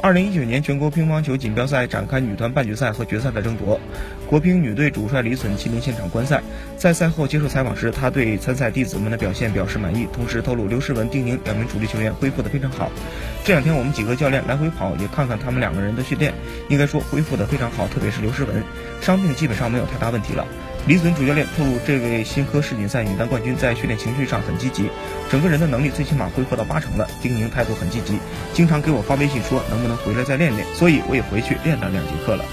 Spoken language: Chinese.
二零一九年全国乒乓球锦标赛展开女团半决赛和决赛的争夺，国乒女队主帅李隼亲临现场观赛。在赛后接受采访时，他对参赛弟子们的表现表示满意，同时透露刘诗雯、丁宁两名主力球员恢复的非常好。这两天我们几个教练来回跑，也看看他们两个人的训练，应该说恢复的非常好，特别是刘诗雯，伤病基本上没有太大问题了。李隼主教练透露，这位新科世锦赛女单冠军在训练情绪上很积极，整个人的能力最起码恢复到八成了。丁宁态度很积极，经常给我发微信说能不能能回来再练练，所以我也回去练了两节课了。